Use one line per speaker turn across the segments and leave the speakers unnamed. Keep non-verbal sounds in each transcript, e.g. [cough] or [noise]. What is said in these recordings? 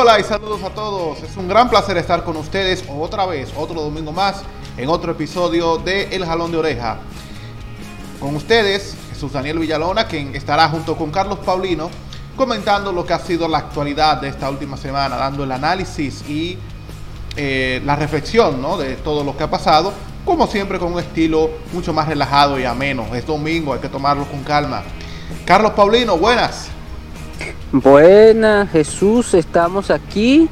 Hola y saludos a todos. Es un gran placer estar con ustedes otra vez, otro domingo más, en otro episodio de El Jalón de Oreja. Con ustedes, Jesús Daniel Villalona, quien estará junto con Carlos Paulino comentando lo que ha sido la actualidad de esta última semana, dando el análisis y eh, la reflexión ¿no? de todo lo que ha pasado, como siempre con un estilo mucho más relajado y ameno. Es domingo, hay que tomarlo con calma. Carlos Paulino, buenas.
Buenas, Jesús, estamos aquí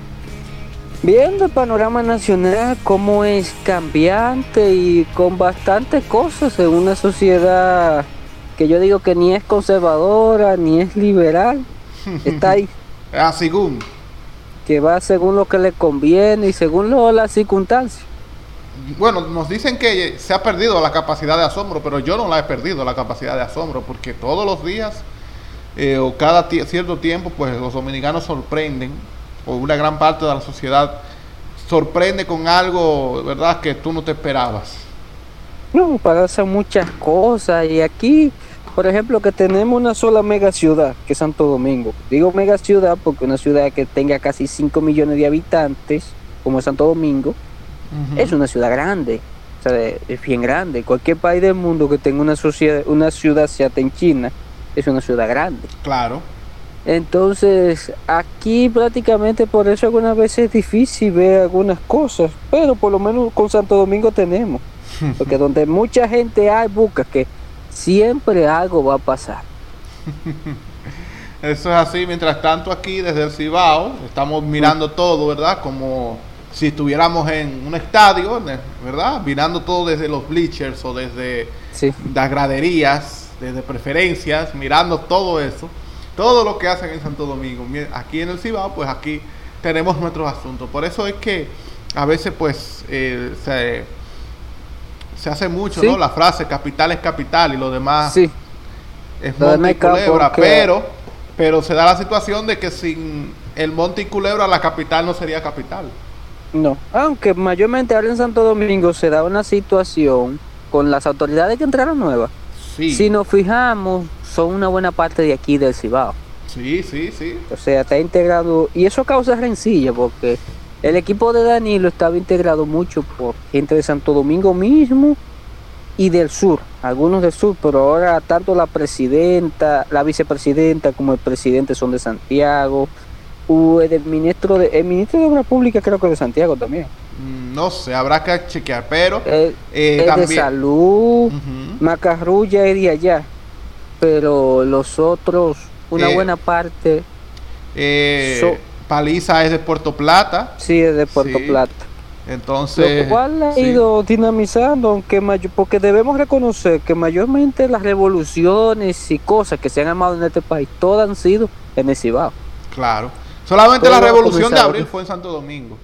viendo el panorama nacional, cómo es cambiante y con bastantes cosas en una sociedad que yo digo que ni es conservadora ni es liberal. [laughs] Está ahí.
Ah, según.
Que va según lo que le conviene y según lo, las circunstancias.
Bueno, nos dicen que se ha perdido la capacidad de asombro, pero yo no la he perdido la capacidad de asombro, porque todos los días eh, o cada cierto tiempo, pues los dominicanos sorprenden, o una gran parte de la sociedad sorprende con algo, ¿verdad?, que tú no te esperabas.
No, pasan muchas cosas y aquí por ejemplo, que tenemos una sola mega ciudad, que es Santo Domingo. Digo mega ciudad porque una ciudad que tenga casi 5 millones de habitantes, como Santo Domingo, es una ciudad grande. O sea, es bien grande. Cualquier país del mundo que tenga una, sociedad, una ciudad, sea en China, es una ciudad grande.
Claro.
Entonces, aquí prácticamente por eso algunas veces es difícil ver algunas cosas, pero por lo menos con Santo Domingo tenemos. [laughs] Porque donde mucha gente hay, busca que siempre algo va a pasar. [laughs]
Eso es así, mientras tanto aquí desde el Cibao estamos mirando todo, ¿verdad? Como si estuviéramos en un estadio, ¿verdad? Mirando todo desde los bleachers o desde las graderías, desde preferencias, mirando todo eso, todo lo que hacen en Santo Domingo. Aquí en el Cibao, pues aquí tenemos nuestros asuntos. Por eso es que a veces pues eh, se se hace mucho, ¿no? La frase capital es capital y lo demás
sí.
es monte y culebra, pero, pero se da la situación de que sin el monte y culebra la capital no sería capital.
No, aunque mayormente ahora en Santo Domingo se da una situación con las autoridades que entraron nuevas. Sí. Si nos fijamos, son una buena parte de aquí del Cibao.
Sí, sí, sí.
O sea, está integrado y eso causa rencilla porque el equipo de Danilo estaba integrado mucho por gente de Santo Domingo mismo y del sur, algunos del sur, pero ahora tanto la presidenta, la vicepresidenta como el presidente son de Santiago. el ministro de, el ministro de Obras Públicas creo que de Santiago también.
Mm, no sé, habrá que chequear, pero
eh, de salud, Macarrulla es de allá, pero los otros, una eh, buena parte.
Eh, Paliza es de Puerto Plata.
Sí, es de Puerto Plata.
Entonces.
Lo cual ha ido dinamizando, aunque mayor, porque debemos reconocer que mayormente las revoluciones y cosas que se han armado en este país, todas han sido en el Cibao.
Claro. Solamente la revolución de abril fue en Santo Domingo.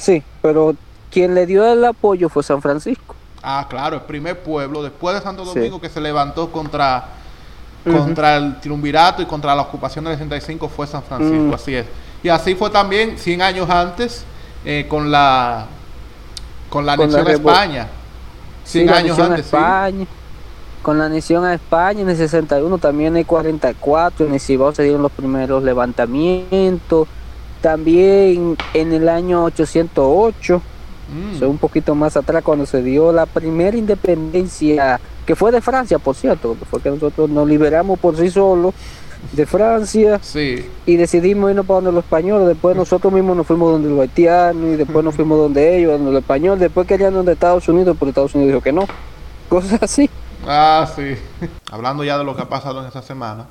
Sí, pero quien le dio el apoyo fue San Francisco.
Ah, claro, el primer pueblo después de Santo Domingo que se levantó contra contra el triunvirato y contra la ocupación del 65 fue San Francisco, mm. así es. Y así fue también 100 años antes eh, con la con la anexión a España.
100 años antes, España. Con la anexión a España en el 61, también en el 44, en el Cibao se dieron los primeros levantamientos. También en el año 808, mm. un poquito más atrás, cuando se dio la primera independencia que fue de Francia, por cierto, fue que nosotros nos liberamos por sí solos de Francia
sí.
y decidimos irnos para donde los españoles, después nosotros mismos nos fuimos donde los haitianos y después nos fuimos donde ellos, donde los españoles, después querían donde Estados Unidos, pero Estados Unidos dijo que no, cosas así.
Ah, sí. [laughs] Hablando ya de lo que ha pasado en esta semana,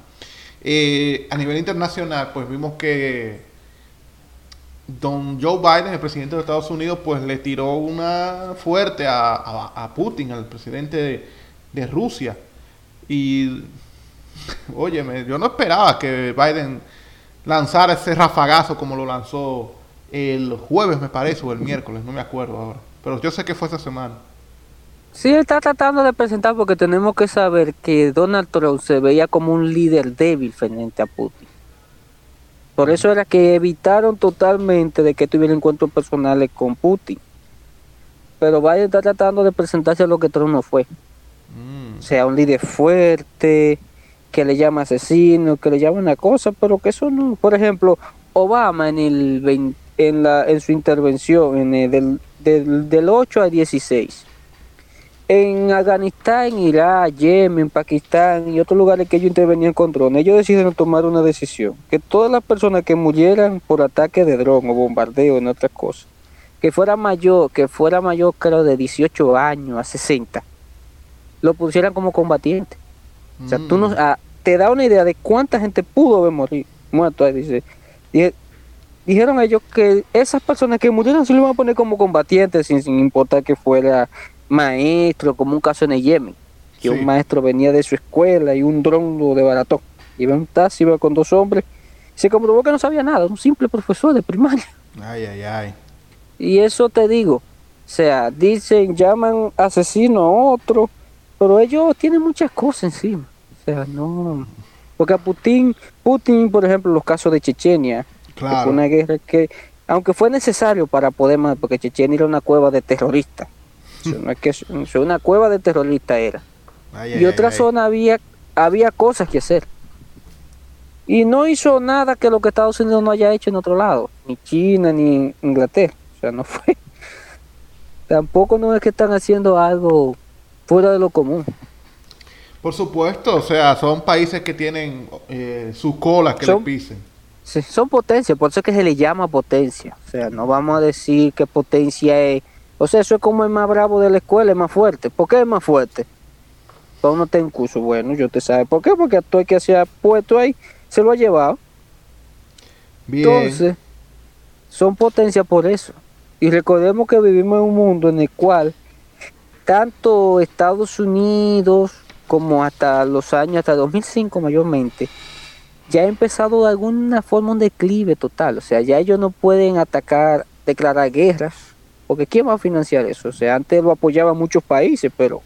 eh, a nivel internacional, pues vimos que don Joe Biden, el presidente de Estados Unidos, pues le tiró una fuerte a, Putin, al presidente de Rusia. Y, [laughs] óyeme, yo no esperaba que Biden lanzara ese rafagazo como lo lanzó el jueves, me parece, o el miércoles, no me acuerdo ahora. Pero yo sé que fue esa semana.
Sí, está tratando de presentar porque tenemos que saber que Donald Trump se veía como un líder débil frente a Putin. Por eso era que evitaron totalmente de que tuviera encuentros personales con Putin. Pero Biden está tratando de presentarse a lo que Trump no fue. Mm. sea un líder fuerte, que le llama asesino, que le llama una cosa, pero que eso no, por ejemplo, Obama en el en, la, en su intervención en el, del, del, del 8 a 16 en Afganistán, Irak, Yemen, Pakistán y otros lugares que ellos intervenían con drones, ellos decidieron tomar una decisión, que todas las personas que murieran por ataque de dron o bombardeo en otras cosas, que fuera mayor, que fuera mayor creo de 18 años a 60, lo pusieran como combatiente. O sea, tú no, mm. te da una idea de cuánta gente pudo haber morir, muerto ahí, dice. dijeron ellos que esas personas que murieron se lo iban a poner como combatientes sin, sin importar que fuera maestro, como un caso en el Yemen, que un maestro venía de su escuela y un dron lo desbarató. Iba en un taxi, iba con dos hombres, se comprobó que no sabía nada, un simple profesor de primaria.
Ay, ay, ay.
Y eso te digo, o sea, dicen, llaman asesino a otro, pero ellos tienen muchas cosas encima. O sea, no. Porque a Putin, Putin, por ejemplo, los casos de Chechenia, fue una guerra que, aunque fue necesario para poder, porque Chechenia era una cueva de terroristas, no es que una cueva de terroristas era. y otra zona había, había cosas que hacer. Y no hizo nada que lo que Estados Unidos no haya hecho en otro lado, ni China, ni Inglaterra. O sea, no fue. [laughs] Tampoco no es que están haciendo algo fuera de lo común.
Por supuesto, o sea, son países que tienen eh, su cola que le pisen.
Sí, son potencias, por eso es que se le llama potencia. O sea, no vamos a decir que potencia es o sea, eso es como el más bravo de la escuela, es más fuerte. ¿Por qué es más fuerte? Para uno está en curso, bueno, yo te sabe. ¿Por qué? Porque a todo el que se ha puesto ahí se lo ha llevado. Bien. Entonces, son potencias por eso. Y recordemos que vivimos en un mundo en el cual tanto Estados Unidos como hasta los años, hasta 2005 mayormente, ya ha empezado de alguna forma un declive total. O sea, ya ellos no pueden atacar, declarar guerras porque ¿quién va a financiar eso? O sea, antes lo apoyaban muchos países, pero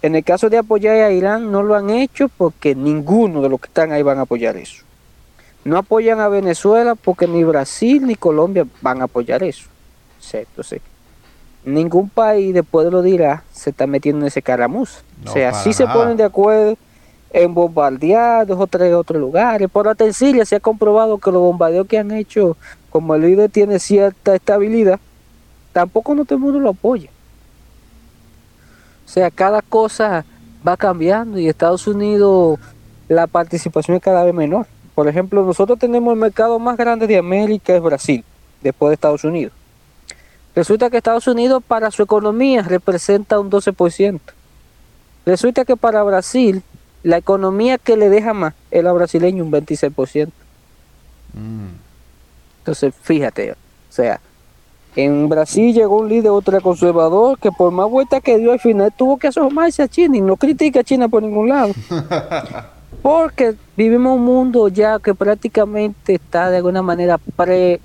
en el caso de apoyar a Irán no lo han hecho porque ninguno de los que están ahí van a apoyar eso. No apoyan a Venezuela porque ni Brasil ni Colombia van a apoyar eso. Entonces, ningún país después de lo dirá se está metiendo en ese caramuz. o sea, sí se ponen de acuerdo en bombardear dos o tres otros lugares. Por atención se ha comprobado que los bombardeos que han hecho, como el líder tiene cierta estabilidad, tampoco no todo el mundo lo apoya. O sea, cada cosa va cambiando y Estados Unidos la participación es cada vez menor. Por ejemplo, nosotros tenemos el mercado más grande de América es Brasil, después de Estados Unidos. Resulta que Estados Unidos para su economía representa un 12%. Resulta que para Brasil la economía que le deja más es la brasileña un 26%. Mm. Entonces, fíjate, o sea, en Brasil llegó un líder ultraconservador que por más vueltas que dio al final tuvo que asomarse a China y no critica a China por ningún lado. [laughs] Porque vivimos un mundo ya que prácticamente está de alguna manera pre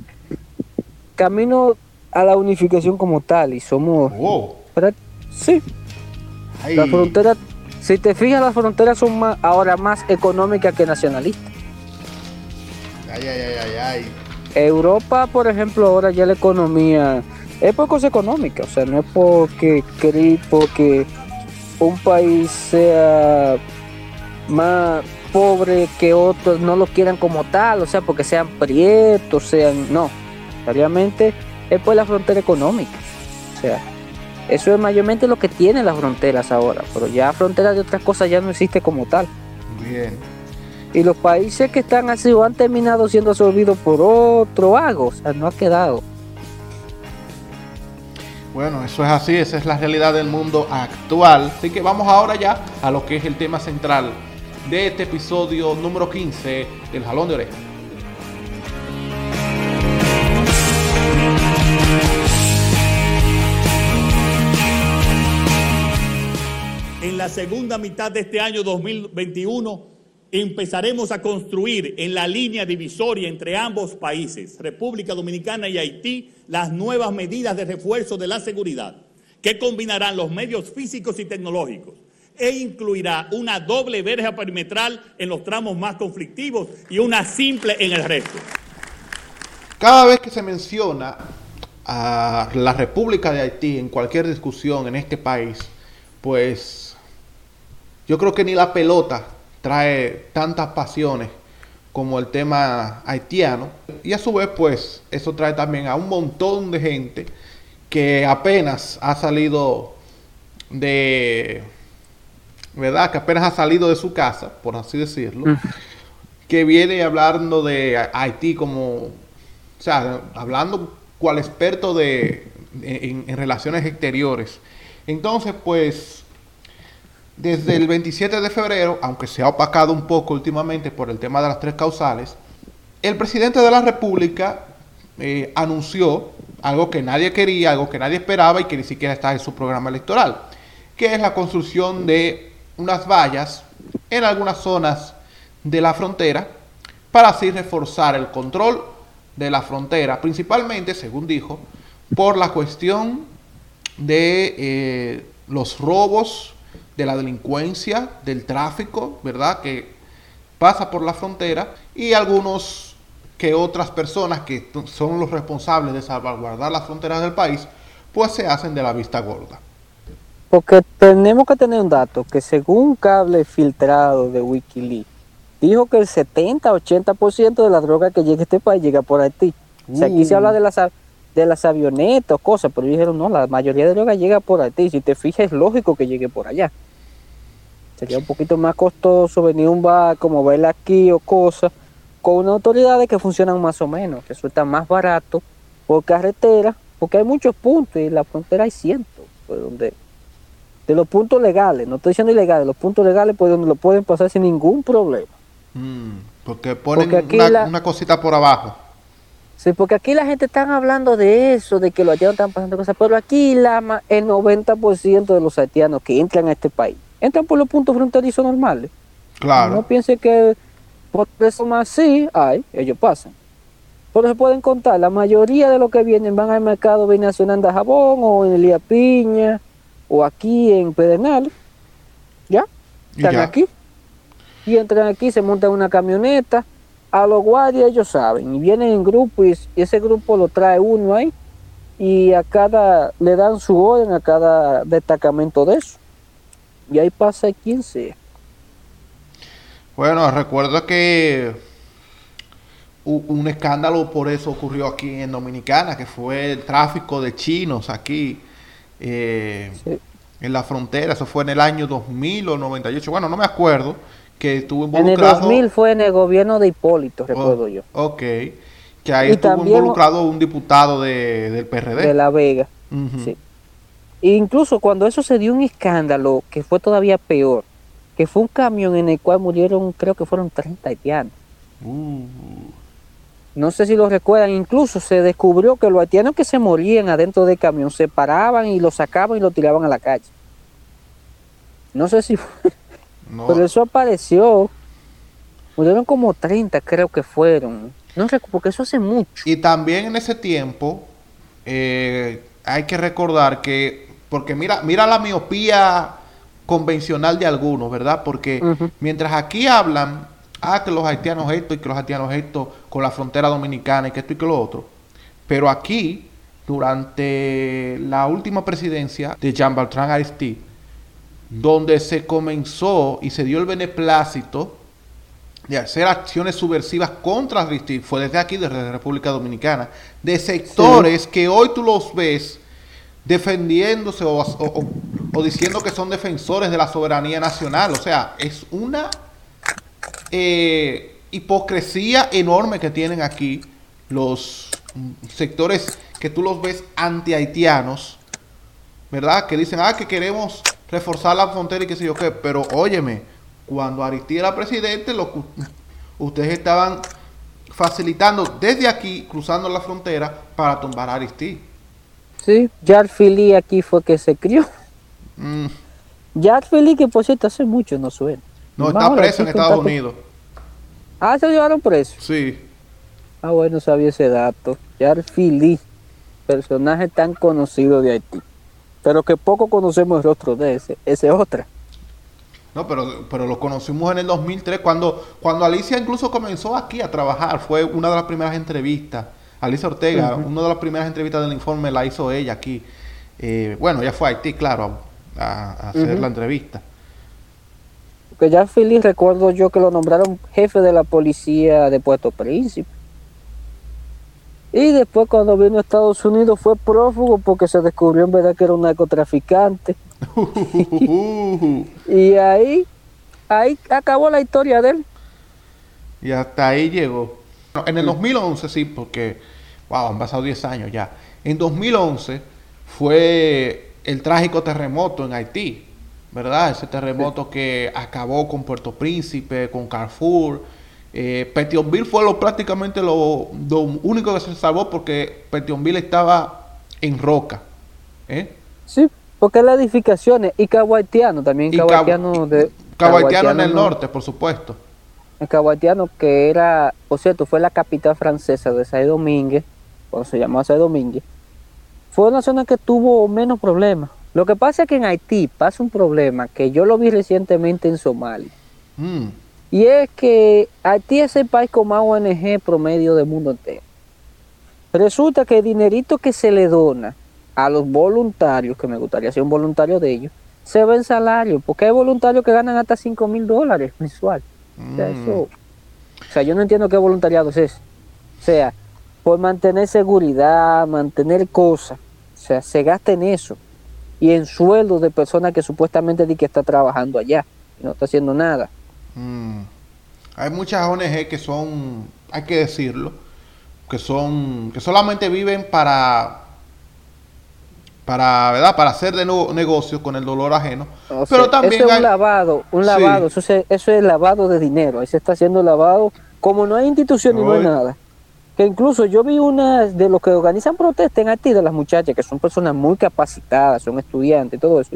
camino a la unificación como tal y somos sí la frontera si te fijas las fronteras son más, ahora más económicas que nacionalistas ay, ay, ay, ay. Europa, por ejemplo, ahora ya la economía es por cosas económicas, o sea, no es porque porque un país sea más pobre que otros, no lo quieran como tal, o sea, porque sean prietos, sean, no, realmente es por la frontera económica, o sea, eso es mayormente lo que tienen las fronteras ahora, pero ya fronteras de otras cosas ya no existe como tal. Bien y los países que están así o han terminado siendo absorbidos por otro vago, o sea, no ha quedado.
Bueno, eso es así, esa es la realidad del mundo actual. Así que vamos ahora ya a lo que es el tema central de este episodio número 15 del Jalón de Oreja.
En la segunda mitad de este año 2021, empezaremos a construir en la línea divisoria entre ambos países, República Dominicana y Haití, las nuevas medidas de refuerzo de la seguridad, que combinarán los medios físicos y tecnológicos e incluirá una doble verja perimetral en los tramos más conflictivos y una simple en el resto.
Cada vez que se menciona a la República de Haití en cualquier discusión en este país, pues yo creo que ni la pelota trae tantas pasiones como el tema haitiano. Y a su vez, pues, eso trae también a un montón de gente que apenas ha salido de, ¿verdad? Que apenas ha salido de su casa, por así decirlo, mm. que viene hablando de Haití como, o sea, hablando cual experto de, en, en relaciones exteriores. Entonces, pues, desde el 27 de febrero, aunque se ha opacado un poco últimamente por el tema de las tres causales, el presidente de la República eh, anunció algo que nadie quería, algo que nadie esperaba y que ni siquiera está en su programa electoral, que es la construcción de unas vallas en algunas zonas de la frontera para así reforzar el control de la frontera, principalmente, según dijo, por la cuestión de eh, los robos de la delincuencia, del tráfico, ¿verdad? Que pasa por la frontera y algunos que otras personas que son los responsables de salvaguardar las fronteras del país, pues se hacen de la vista gorda.
Porque tenemos que tener un dato que según un cable filtrado de Wikileaks, dijo que el 70-80% de la droga que llega a este país llega por Haití. O sea, aquí se habla de las, de las avionetas o cosas, pero dijeron, no, la mayoría de droga llega por Haití. Si te fijas, es lógico que llegue por allá. Sería un poquito más costoso venir un bar como verla aquí o cosas con unas autoridades que funcionan más o menos, que resulta más barato por carretera, porque hay muchos puntos y en la frontera hay cientos, pues, donde de los puntos legales, no estoy diciendo ilegales, los puntos legales pues donde lo pueden pasar sin ningún problema.
Mm, porque ponen una, una, cosita por abajo.
Sí, porque aquí la gente está hablando de eso, de que los haitianos están pasando cosas, pero aquí la, el 90% de los haitianos que entran a este país entran por los puntos fronterizos normales.
Claro.
No piense que por eso más sí hay, ellos pasan. Por eso pueden contar, la mayoría de los que vienen van al mercado binacional de Jabón o en Elía Piña o aquí en Pedernal. ¿Ya? Están aquí. Y entran aquí, se montan una camioneta. A los guardias ellos saben. Y vienen en grupo y ese grupo lo trae uno ahí. Y a cada, le dan su orden a cada destacamento de eso y ahí pasa quien sea.
Bueno, recuerdo que un escándalo por eso ocurrió aquí en Dominicana, que fue el tráfico de chinos aquí eh, en la frontera. Eso fue en el año 2000 o 98. Bueno, no me acuerdo que estuvo
involucrado. En el 2000 fue en el gobierno de Hipólito, recuerdo oh, yo.
Ok. Que ahí estuvo involucrado un diputado de, del PRD.
De La Vega. Sí. Incluso cuando eso se dio un escándalo que fue todavía peor, que fue un camión en el cual murieron, creo que fueron 30 haitianos. Uh. No sé si lo recuerdan, incluso se descubrió que los haitianos que se morían adentro del camión se paraban y lo sacaban y lo tiraban a la calle. No sé si fue, pero eso apareció. Murieron como 30, creo que fueron. No sé, porque eso hace mucho.
Y también en ese tiempo eh, hay que recordar que porque mira, mira la miopía convencional de algunos, ¿verdad? Porque mientras aquí hablan, ah, que los haitianos esto y que los haitianos esto con la frontera dominicana y que esto y que lo otro. Pero aquí, durante la última presidencia de Jean Bertrand Aristide, donde se comenzó y se dio el beneplácito de hacer acciones subversivas contra Aristide, fue desde aquí, desde la República Dominicana, de sectores que hoy tú los ves defendiéndose o, diciendo que son defensores de la soberanía nacional. O sea, es una eh, hipocresía enorme que tienen aquí los sectores que tú los ves anti-haitianos, ¿verdad? Que dicen, ah, que queremos reforzar la frontera y qué sé yo qué. Pero óyeme, cuando Aristide era presidente, lo ustedes estaban facilitando desde aquí, cruzando la frontera, para tumbar a Aristide.
Sí, Jar Philly aquí fue que se crió. Mm. Jar Philly, que por cierto hace mucho no suena.
No, está preso en Estados Unidos.
Ah, se llevaron preso.
Sí.
Ah, bueno, sabía ese dato. Jar Philly, personaje tan conocido de Haití. Pero que poco conocemos el rostro de ese. Ese otra.
No, pero, pero lo conocimos en el 2003, cuando, cuando Alicia incluso comenzó aquí a trabajar. Fue una de las primeras entrevistas Alicia Ortega, una de las primeras entrevistas del informe la hizo ella aquí. Eh, bueno, ella fue a Haití, claro, a, hacer la entrevista.
Porque ya Feliz recuerdo yo que lo nombraron jefe de la policía de Puerto Príncipe. Y después cuando vino a Estados Unidos fue prófugo porque se descubrió en verdad que era un narcotraficante. [laughs] y ahí, ahí acabó la historia de él.
Y hasta ahí llegó. En el 2011 sí, porque, wow, han pasado 10 años ya. En 2011 fue el trágico terremoto en Haití, ¿verdad? Ese terremoto que acabó con Puerto Príncipe, con Carrefour. Eh, Petionville fue lo, prácticamente lo, único que se salvó porque Petionville estaba en roca. ¿eh?
Sí, porque las edificaciones y Caguaitiano también.
Y Caguaitiano, de, en el norte, por supuesto.
El Caguaitiano, que era, por cierto, fue la capital francesa de Saint Domingue, cuando se llamó Saint Domingue, fue una zona que tuvo menos problemas. Lo que pasa es que en Haití pasa un problema que yo lo vi recientemente en Somalia. Mm. Y es que Haití es el país con más ONG promedio del mundo entero. Resulta que el dinerito que se le dona a los voluntarios, que me gustaría ser un voluntario de ellos, se ve en salario, porque hay voluntarios que ganan hasta 5 mil dólares mensual. O, sea, mm. o sea, yo no entiendo qué voluntariado es eso. O sea, por mantener seguridad, mantener cosas, o sea, se gasta en eso y en sueldos de personas que supuestamente di que está trabajando allá y no está haciendo nada.
Mm. Hay muchas ONG que son, hay que decirlo, que son, que solamente viven para, para, ¿verdad? Para hacer de nuevo negocios con el dolor ajeno.
Pero también eso es un lavado, un lavado, eso, eso es lavado de dinero. Ahí se está haciendo lavado, como no hay institución y no hay nada. Que incluso yo vi una de los que organizan protestas en Haití, de las muchachas, que son personas muy capacitadas, son estudiantes, todo eso.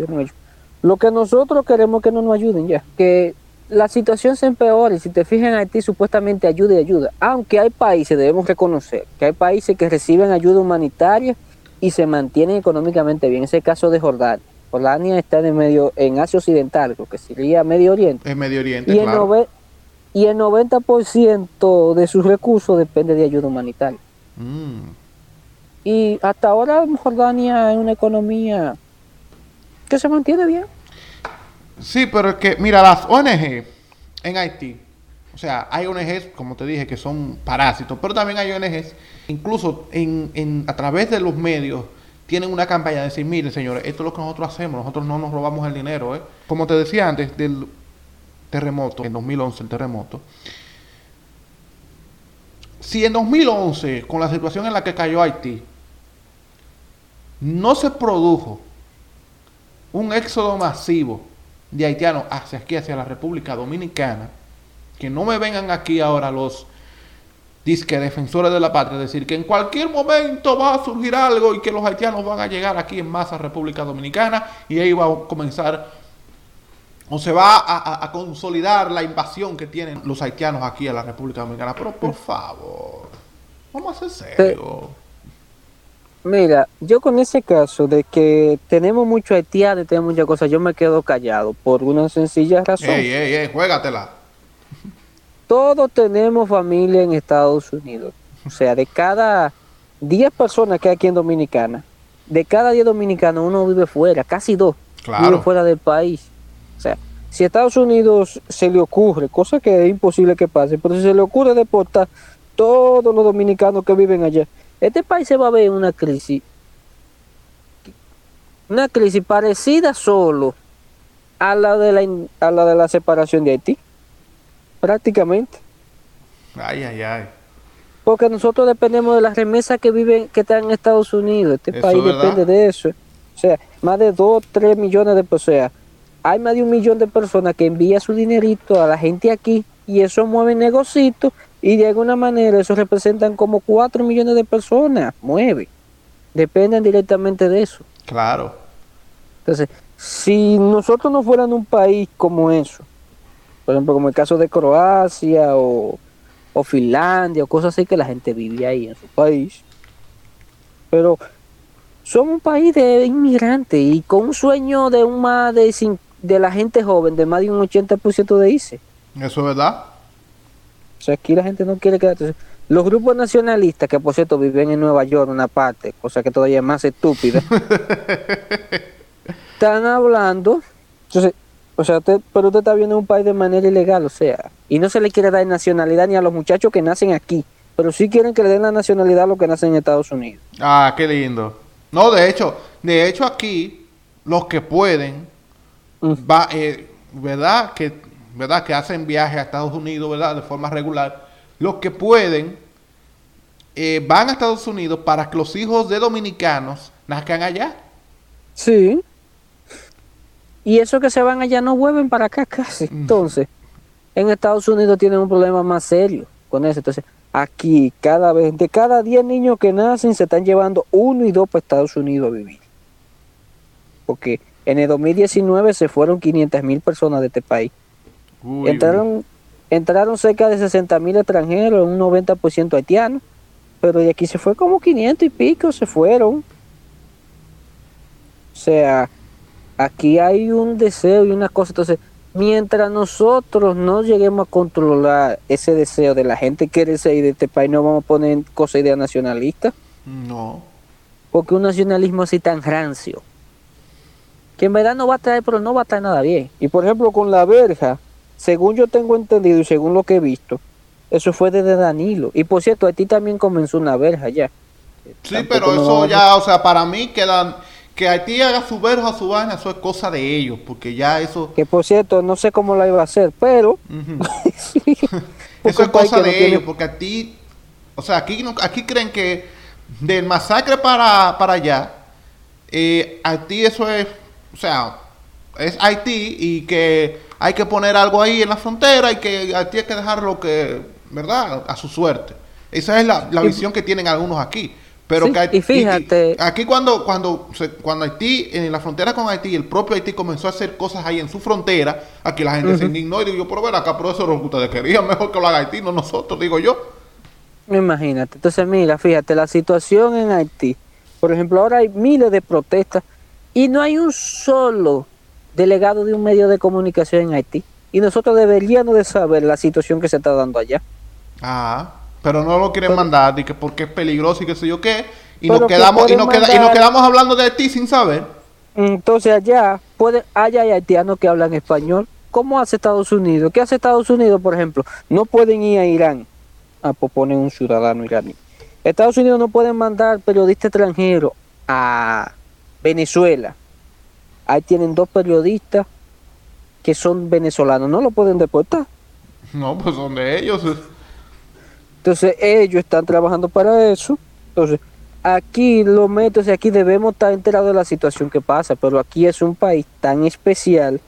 Lo que nosotros queremos que no nos ayuden ya, que la situación se empeora y si te fijas en Haití supuestamente ayuda y ayuda. Aunque hay países, debemos reconocer, que hay países que reciben ayuda humanitaria y se mantienen económicamente bien. Ese caso de Jordania. Jordania está en medio, en Asia Occidental, lo que sería Medio Oriente.
En Medio Oriente,
y claro. El y el 90% de sus recursos depende de ayuda humanitaria. Mm. Y hasta ahora Jordania es una economía que se mantiene bien.
Sí, pero es que, mira, las ONG en Haití, o sea, hay ONGs, como te dije, que son parásitos, pero también hay ONGs, incluso en, a través de los medios, tienen una campaña de decir, mire, señores, esto es lo que nosotros hacemos, nosotros no nos robamos el dinero. ¿eh? Como te decía antes, del terremoto, en 2011 el terremoto, si en 2011, con la situación en la que cayó Haití, no se produjo un éxodo masivo de haitianos hacia aquí, hacia la República Dominicana, que no me vengan aquí ahora los disque defensores de la patria, decir que en cualquier momento va a surgir algo y que los haitianos van a llegar aquí en masa a República Dominicana y ahí va a comenzar o se va a, consolidar la invasión que tienen los haitianos aquí a la República Dominicana. Pero por favor, vamos a ser serio.
Mira, yo con ese caso de que tenemos mucho haitiano y tenemos muchas cosas, yo me quedo callado por una sencilla razón.
Ey, ey, ey, juégatela.
Todos tenemos familia en Estados Unidos. O sea, de cada 10 personas que hay aquí en Dominicana, de cada 10 dominicanos uno vive fuera, casi dos. Vive fuera del país. O sea, si a Estados Unidos se le ocurre, cosa que es imposible que pase, pero si se le ocurre deportar todos los dominicanos que viven allá, este país se va a ver una crisis, una crisis parecida solo a la de la, a la, de la separación de Haití, prácticamente.
Ay, ay, ay.
Porque nosotros dependemos de las remesas que viven, que están en Estados Unidos. Este país depende de eso. O sea, más de 2, 3 millones de personas. hay más de un millón de personas que envía su dinerito a la gente aquí y eso mueve negocios y de alguna manera eso representan como 4 millones de personas, mueve. Dependen directamente de eso.
Claro.
Entonces, si nosotros no fuéramos un país como eso, por ejemplo, como el caso de Croacia o, o Finlandia o cosas así que la gente vivía ahí en su país, pero somos un país de inmigrantes y con un sueño de un más de, de la gente joven de más de un 80% de ICE.
Eso es verdad.
O sea, aquí la gente no quiere quedarse. Los grupos nacionalistas, que por cierto viven en Nueva York, una parte, cosa que todavía es más estúpida, [laughs] están hablando. Entonces, O sea, usted, pero usted está viendo un país de manera ilegal, o sea, y no se le quiere dar nacionalidad ni a los muchachos que nacen aquí, pero sí quieren que le den la nacionalidad a los que nacen en Estados Unidos.
Ah, qué lindo. No, de hecho, de hecho aquí los que pueden, mm. va, eh, ¿verdad? Que, ¿verdad? Que hacen viajes a Estados Unidos, ¿verdad? De forma regular, los que pueden eh, van a Estados Unidos para que los hijos de dominicanos nazcan allá.
Sí. Y eso que se van allá no vuelven para acá casi. Mm. Entonces, en Estados Unidos tienen un problema más serio con eso. Entonces, aquí cada vez, de cada 10 niños que nacen, se están llevando uno y dos para Estados Unidos a vivir. Porque en el 2019 se fueron 500 mil personas de este país. Entraron, entraron cerca de 60 mil extranjeros, un 90% haitianos. Pero de aquí se fue como 500 y pico, se fueron. O sea, aquí hay un deseo y una cosa. Entonces, mientras nosotros no lleguemos a controlar ese deseo de la gente que quiere salir de este país, no vamos a poner cosa idea nacionalista.
No.
Porque un nacionalismo así tan rancio, que en verdad no va a traer, pero no va a traer nada bien. Y por ejemplo, con la verja, según yo tengo entendido y según lo que he visto, eso fue desde Danilo. Y por cierto, a ti también comenzó una verja ya.
Sí, pero eso ya, o sea, para mí que Haití haga su verja, su vaina, eso es cosa de ellos, porque ya eso...
Que por cierto, no sé cómo la iba a hacer, pero... [laughs] [laughs]
eso es cosa de ellos, porque a ti, o sea, aquí, aquí creen que del masacre para, para allá, eh, Haití eso es, o sea, es Haití y que hay que poner algo ahí en la frontera y que Haití hay que dejarlo que ¿verdad? A su suerte. Esa es la, visión que tienen algunos aquí. Pero que
y fíjate.
aquí cuando, cuando, cuando Haití, en la frontera con Haití, el propio Haití comenzó a hacer cosas ahí en su frontera, aquí la gente se indignó y digo, yo, pero ver acá, pero eso lo que ustedes querían, mejor que lo haga Haití, no nosotros, digo yo.
Imagínate. Entonces, mira, fíjate, la situación en Haití. Por ejemplo, ahora hay miles de protestas y no hay un solo delegado de un medio de comunicación en Haití. Y nosotros deberíamos de saber la situación que se está dando allá.
Ah, pero no lo quieren mandar que porque es peligroso y qué sé yo qué. Y nos quedamos y nos, queda, y nos quedamos hablando de ti sin saber.
Entonces allá puede allá hay haitianos que hablan español. ¿Cómo hace Estados Unidos? ¿Qué hace Estados Unidos, por ejemplo? No pueden ir a Irán a proponer un ciudadano iraní. Estados Unidos no pueden mandar periodistas extranjeros a Venezuela. Ahí tienen dos periodistas que son venezolanos. No lo pueden deportar.
No, pues son de ellos.
Entonces ellos están trabajando para eso. Entonces aquí lo meto, aquí debemos estar enterados de la situación que pasa, pero aquí es un país tan especial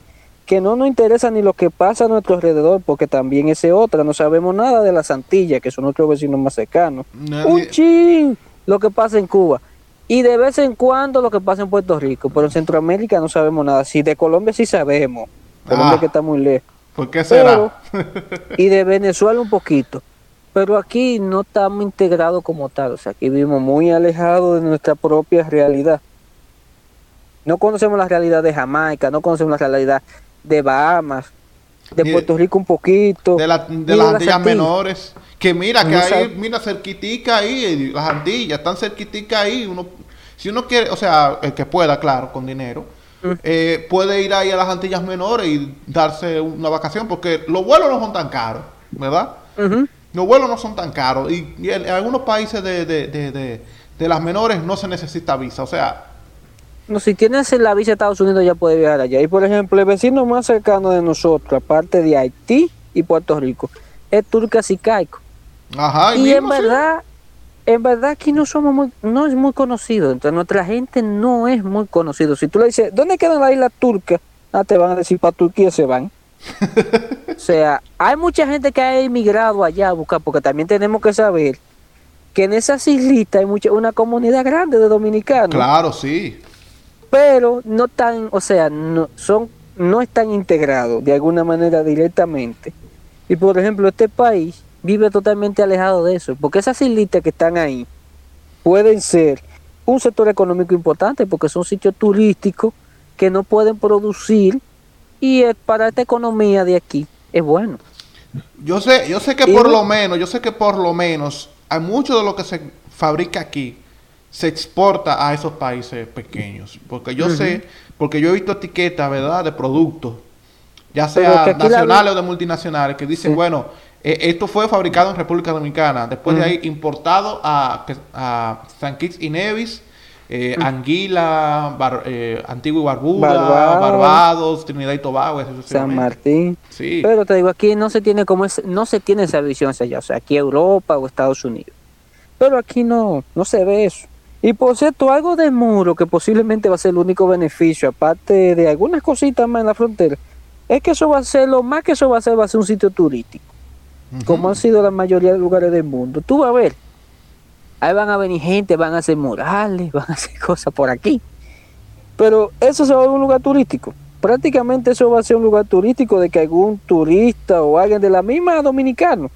que no nos interesa ni lo que pasa a nuestro alrededor, porque también ese otra, no sabemos nada de las Antillas, que son nuestros vecinos más cercanos. Un ching lo que pasa en Cuba. Y de vez en cuando lo que pasa en Puerto Rico, pero en Centroamérica no sabemos nada. Si de Colombia sí sabemos, Colombia ah, que está muy lejos.
¿Por qué será?
y de Venezuela un poquito. Pero aquí no estamos integrados como tal, o sea, aquí vivimos muy alejados de nuestra propia realidad. No conocemos la realidad de Jamaica, no conocemos la realidad de Bahamas, de Puerto Rico un poquito.
De, las Antillas menores. Que mira, que ahí, mira, cerquitica ahí, las Antillas están cerquitica ahí. Uno, si uno quiere, o sea, el que pueda, claro, con dinero, mm. eh, puede ir ahí a las Antillas menores y darse una vacación, porque los vuelos no son tan caros, ¿verdad? Los vuelos no son tan caros y, en, algunos países de, de, de, de, las menores no se necesita visa. O sea...
No, si tienes la visa de Estados Unidos ya puedes viajar allá. Y por ejemplo, el vecino más cercano de nosotros, aparte de Haití y Puerto Rico, es Turcas y Caico.
Ajá,
y, en verdad, en verdad aquí no somos muy, no es muy conocido. Entonces nuestra gente no es muy conocido. Si tú le dices, ¿dónde queda la isla turca? Ah, te van a decir, para Turquía se van. [laughs] o sea, hay mucha gente que ha emigrado allá a buscar, porque también tenemos que saber que en esas islitas hay mucha, una comunidad grande de dominicanos.
Claro, sí.
Pero no tan, o sea, no, son, no están integrados de alguna manera directamente. Y por ejemplo, este país vive totalmente alejado de eso, porque esas islitas que están ahí pueden ser un sector económico importante, porque son sitios turísticos que no pueden producir y para esta economía de aquí es bueno.
Yo sé, yo sé que por lo menos, yo sé que por lo menos hay mucho de lo que se fabrica aquí se exporta a esos países pequeños, porque yo sé, porque yo he visto etiquetas, ¿verdad?, de productos ya sea nacionales o de multinacionales, que dicen, bueno, eh, esto fue fabricado en República Dominicana, después de ahí importado a, a San Kitts y Nevis, eh, Anguila, eh, Antigua y Barbuda, Barbados, Trinidad y Tobago,
San Martín. Sí. Pero te digo, aquí no se tiene como no se tiene esa visión allá, o sea, aquí Europa o Estados Unidos. Pero aquí no, no se ve eso. Y por cierto, algo de muro que posiblemente va a ser el único beneficio, aparte de algunas cositas más en la frontera, es que eso va a ser, lo más que eso va a ser, va a ser un sitio turístico como han sido la mayoría de lugares del mundo. Tú vas a ver, ahí van a venir gente, van a hacer murales, [laughs] van a hacer cosas por aquí. Pero eso se va a un lugar turístico. Prácticamente eso va a ser un lugar turístico de que algún turista o alguien de la misma dominicano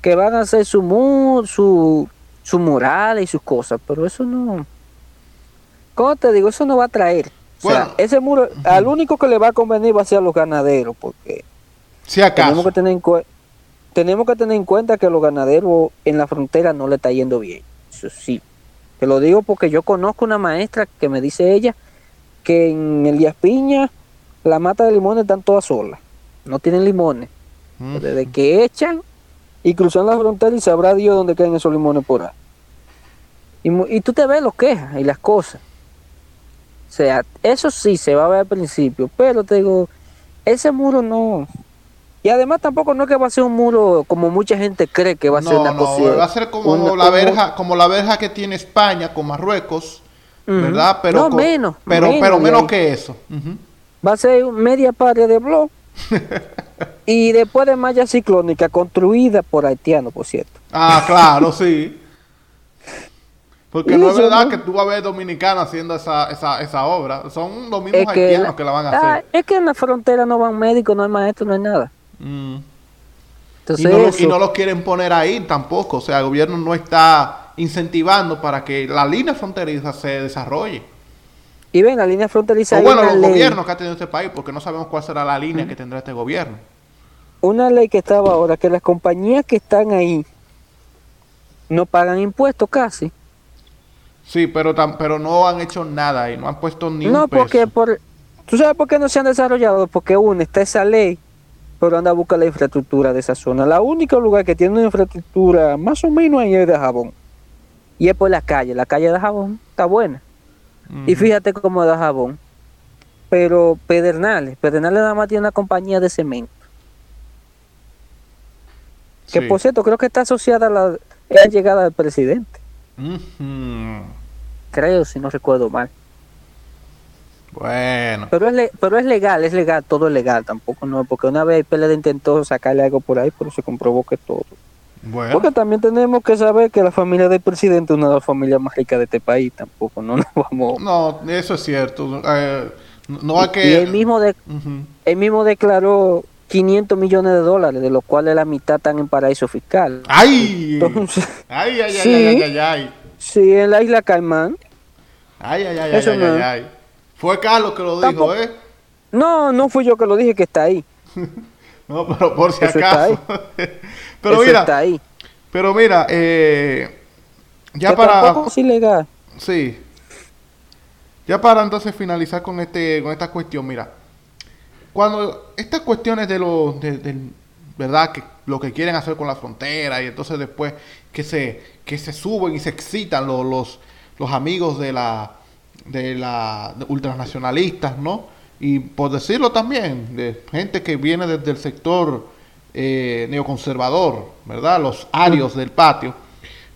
que van a hacer su, mur, su, su mural y sus cosas. Pero eso no. ¿Cómo te digo? Eso no va a traer. O sea, ese muro, al único que le va a convenir va a ser a los ganaderos, porque
si acaso.
tenemos que tener en cuenta tenemos que tener en cuenta que los ganaderos en la frontera no le está yendo bien. Eso sí. Te lo digo porque yo conozco una maestra que me dice ella que en el Díaz Piña la mata de limones están todas solas. No tienen limones. Desde que echan y cruzan la frontera y sabrá Dios dónde caen esos limones por ahí. Y, y tú te ves los quejas y las cosas. O sea, eso sí se va a ver al principio, pero te digo, ese muro no, y además tampoco no es que va a ser un muro como mucha gente cree que va a ser una
no, va a ser como la verja, como la verja que tiene España con Marruecos, ¿verdad? Pero
no, menos,
pero menos, pero menos que eso.
Va a ser media pared de blog [laughs] y después de malla ciclónica construida por haitianos, por cierto.
Ah, claro, sí. [laughs] Porque no es verdad que tú vas a ver dominicanos haciendo esa, esa, esa obra. Son los mismos haitianos que la van a hacer. Ah,
es que en la frontera no van médicos, no hay maestros, no hay nada.
Mm. y, no los quieren poner ahí tampoco. O sea, el gobierno no está incentivando para que la línea fronteriza se desarrolle.
Y ven, la línea fronteriza.
O bueno, los gobiernos que ha tenido este país, porque no sabemos cuál será la línea que tendrá este gobierno.
Una ley que estaba ahora, que las compañías que están ahí no pagan impuestos casi.
Sí, pero, pero no han hecho nada y no han puesto ni
no, porque por, ¿Tú sabes por qué no se han desarrollado? Porque uno, está esa ley pero anda a buscar la infraestructura de esa zona. La única lugar que tiene una infraestructura más o menos ahí es de Jabón. Y es por la calle. La calle de Jabón está buena. Y fíjate cómo da Jabón. Pero Pedernales, Pedernales nada más tiene una compañía de cemento. Que por cierto, creo que está asociada a la, llegada del presidente. Creo, si no recuerdo mal.
Bueno.
Pero es, pero es legal, es legal, todo es legal, tampoco no, porque una vez PLD intentó sacarle algo por ahí, pero se comprobó que todo. Bueno. Porque también tenemos que saber que la familia del presidente es una de las familias más ricas de este país, tampoco no [laughs] nos vamos...
No, eso es cierto. Eh, no hay que...
Y él mismo, de, mismo declaró 500 millones de dólares, de los cuales la mitad están en paraíso fiscal.
¡Ay! ¡Ay, ay, [laughs] sí, ay, ay, ay,
Sí, en la isla Caimán.
¡Ay, ay, ay, ay, ay, ay! Fue Carlos que lo dijo, ¿eh?
No, no fui yo que lo dije que está ahí. [laughs]
no, pero por si acaso. [laughs] pero mira, está ahí. Pero mira, eh, ya para.
Es ilegal.
Sí. Ya para entonces finalizar con este, con esta cuestión, mira, cuando estas cuestiones de los, de, verdad, que lo que quieren hacer con la frontera y entonces después que se, que se suben y se excitan los, los, los amigos de la, de la ultranacionalistas, ¿no? Y por decirlo también, de gente que viene desde el sector eh, neoconservador, ¿verdad? Los arios del patio.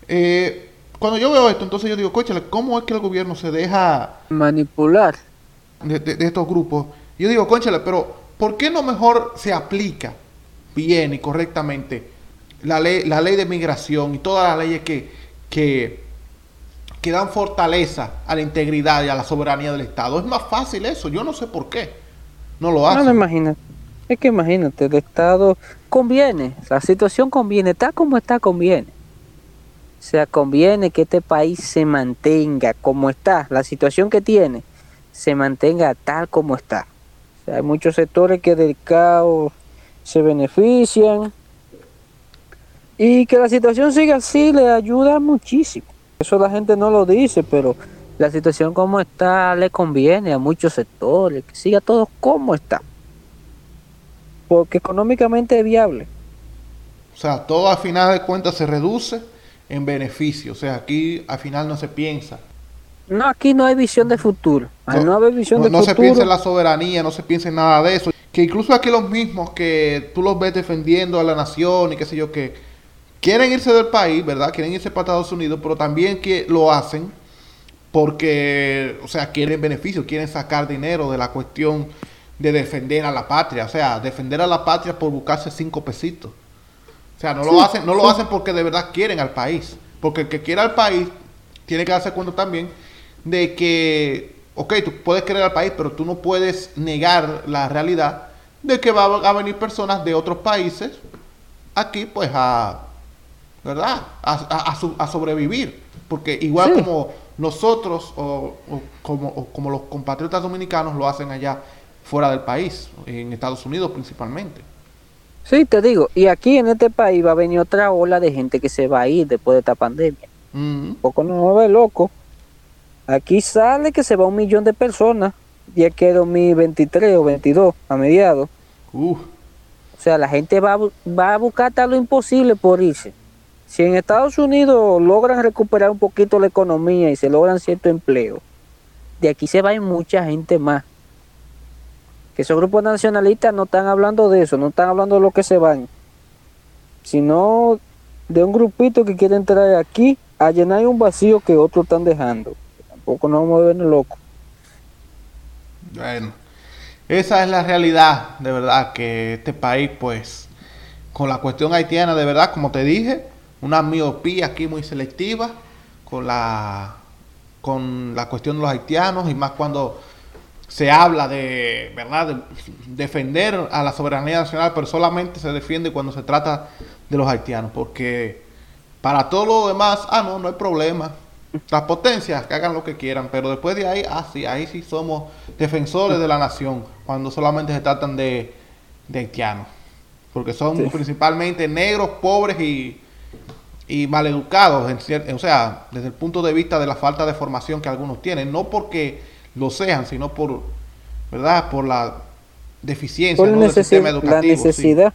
Eh, cuando yo veo esto, entonces yo digo, coche, ¿cómo es que el gobierno se deja
manipular
de, estos grupos? Yo digo, conchale, pero ¿por qué no mejor se aplica bien y correctamente la ley, la ley de migración y todas las leyes que, que que dan fortaleza a la integridad y a la soberanía del Estado. Es más fácil eso, yo no sé por qué. No lo hacen.
No, imagínate. Es que imagínate, el Estado conviene, la situación conviene, está como está, conviene. O sea, conviene que este país se mantenga como está, la situación que tiene, se mantenga tal como está. O sea, hay muchos sectores que del caos se benefician y que la situación siga así le ayuda muchísimo. Eso la gente no lo dice, pero la situación como está le conviene a muchos sectores, que siga todo como está. porque económicamente es viable.
O sea, todo al final de cuentas se reduce en beneficio. O sea, aquí al final no se piensa.
No, aquí no hay visión de futuro. no, visión
no, se piensa en la soberanía, no se piensa en nada de eso. Que incluso aquí los mismos que tú los ves defendiendo a la nación y qué sé yo, que quieren irse del país, ¿verdad? Quieren irse para Estados Unidos, pero también que lo hacen porque, o sea, quieren beneficios, quieren sacar dinero de la cuestión de defender a la patria, o sea, defender a la patria por buscarse cinco pesitos. O sea, no lo hacen, no lo hacen porque de verdad quieren al país, porque el que quiera al país tiene que darse cuenta también de que, ok, tú puedes querer al país, pero tú no puedes negar la realidad de que va a venir personas de otros países aquí, pues, a, ¿verdad? A, sobrevivir, porque igual como nosotros o, como, como los compatriotas dominicanos lo hacen allá fuera del país, en Estados Unidos principalmente.
Sí, te digo, y aquí en este país va a venir otra ola de gente que se va a ir después de esta pandemia. Un poco no ve loco. Aquí sale que se va un millón de personas de aquí a 2023 o 22 a mediados. O sea, la gente va, va a buscar tal lo imposible por irse. Si en Estados Unidos logran recuperar un poquito la economía y se logran cierto empleo, de aquí se va mucha gente más. Que esos grupos nacionalistas no están hablando de eso, no están hablando de lo que se van, sino de un grupito que quiere entrar aquí a llenar un vacío que otros están dejando. Tampoco nos vamos a ver loco.
Bueno, esa es la realidad, de verdad, que este país, pues, con la cuestión haitiana, de verdad, como te dije, una miopía aquí muy selectiva con la, con la cuestión de los haitianos y más cuando se habla de, ¿verdad?, de defender a la soberanía nacional, pero solamente se defiende cuando se trata de los haitianos, porque para todo lo demás, ah, no, no hay problema. Las potencias que hagan lo que quieran, pero después de ahí, ah, sí, ahí sí somos defensores de la nación, cuando solamente se tratan de, de haitianos, porque son principalmente negros, pobres y, y maleducados, en o sea, desde el punto de vista de la falta de formación que algunos tienen, no porque lo sean, sino por, ¿verdad? Por la deficiencia
del sistema educativo. La necesidad.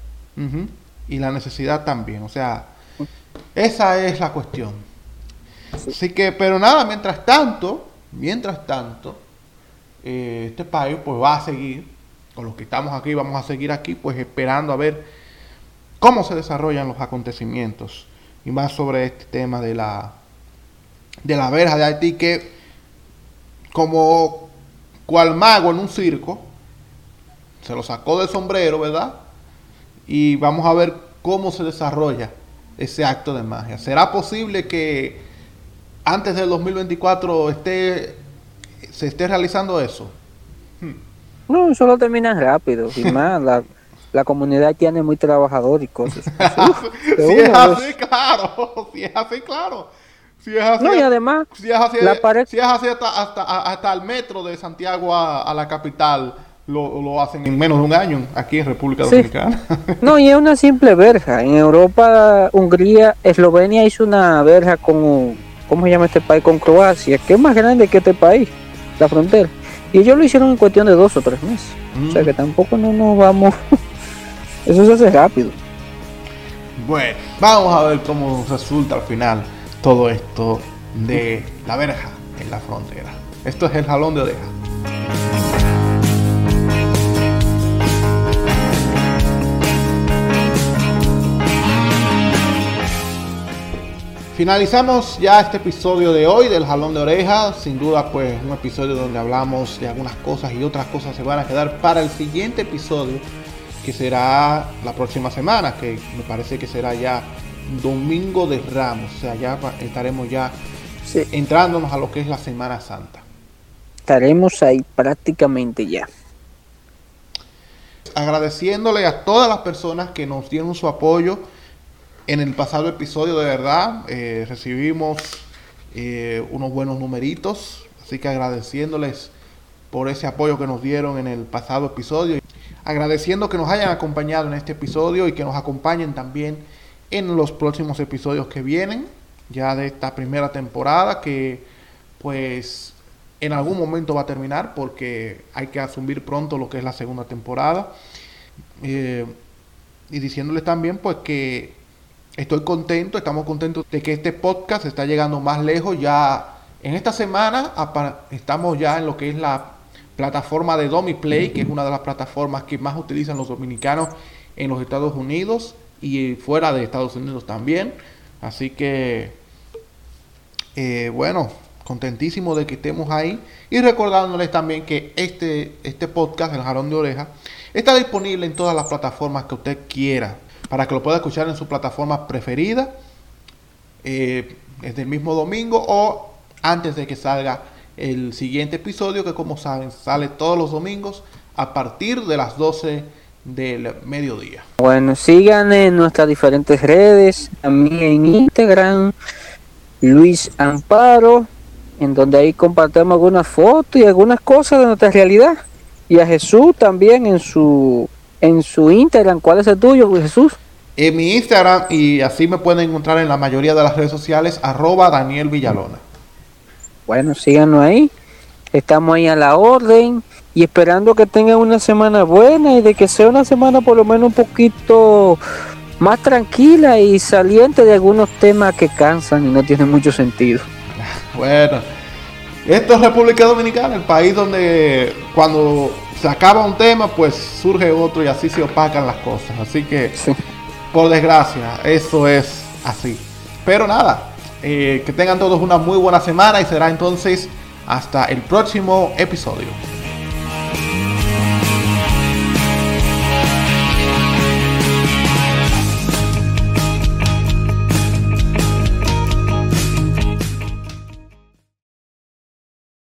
Y la necesidad también, o sea, esa es la cuestión. Así que, pero nada, mientras tanto, mientras tanto, eh, este país pues va a seguir, con los que estamos aquí, vamos a seguir aquí, pues esperando a ver cómo se desarrollan los acontecimientos y más sobre este tema de la, de la verja de Haití que como cual mago en un circo, se lo sacó del sombrero, ¿verdad? Y vamos a ver cómo se desarrolla ese acto de magia. ¿Será posible que antes del 2024 esté, se esté realizando eso?
No, eso lo terminan rápido. Y [laughs] más, la, la comunidad tiene muy trabajador y cosas. [laughs]
si [laughs] es así, claro. Si es así, claro. Si es así,
no, y además,
si es así, si es así hasta, hasta, hasta, el metro de Santiago a, la capital, lo, lo, hacen en menos de un año aquí en República Dominicana.
no, y es una simple verja. En Europa, Hungría, Eslovenia hizo una verja con, ¿cómo se llama este país? Con Croacia, que es más grande que este país, la frontera. Y ellos lo hicieron en cuestión de dos o tres meses. O sea mm. que tampoco no nos vamos eso se hace rápido.
Bueno, vamos a ver cómo resulta al final todo esto de la verja en la frontera. Esto es el jalón de oreja. Finalizamos ya este episodio de hoy del Jalón de Oreja. Sin duda, pues un episodio donde hablamos de algunas cosas y otras cosas se van a quedar para el siguiente episodio que será la próxima semana, que me parece que será ya domingo de Ramos, o sea, ya estaremos ya entrándonos a lo que es la Semana Santa.
Estaremos ahí prácticamente ya.
Agradeciéndole a todas las personas que nos dieron su apoyo en el pasado episodio, de verdad, eh, recibimos eh, unos buenos numeritos, así que agradeciéndoles por ese apoyo que nos dieron en el pasado episodio agradeciendo que nos hayan acompañado en este episodio y que nos acompañen también en los próximos episodios que vienen, ya de esta primera temporada que pues en algún momento va a terminar porque hay que asumir pronto lo que es la segunda temporada. Eh, y diciéndoles también pues que estoy contento, estamos contentos de que este podcast está llegando más lejos. Ya en esta semana estamos ya en lo que es la plataforma de DomiPlay, que es una de las plataformas que más utilizan los dominicanos en los Estados Unidos y fuera de Estados Unidos también. Así que, eh, bueno, contentísimo de que estemos ahí. Y recordándoles también que este, este podcast, El Jarón de Oreja, está disponible en todas las plataformas que usted quiera. Para que lo pueda escuchar en su plataforma preferida eh, desde el mismo domingo o antes de que salga el siguiente episodio que como saben sale todos los domingos a partir de las 12 del mediodía.
Bueno, sigan en nuestras diferentes redes, a mí en Instagram, Luis Amparo, en donde ahí compartimos algunas fotos y algunas cosas de nuestra realidad. Y a Jesús también en su en su Instagram. ¿Cuál es el tuyo, Jesús?
En mi Instagram y así me pueden encontrar en la mayoría de las redes sociales, arroba Daniel Villalona.
Bueno, síganos ahí. Estamos ahí a la orden y esperando que tengan una semana buena y de que sea una semana por lo menos un poquito más tranquila y saliente de algunos temas que cansan y no tienen mucho sentido. [laughs]
Bueno, esto es República Dominicana, el país donde cuando se acaba un tema, pues surge otro y así se opacan las cosas. Así que, por desgracia, eso es así. Pero nada, eh, que tengan todos una muy buena semana y será entonces hasta el próximo episodio.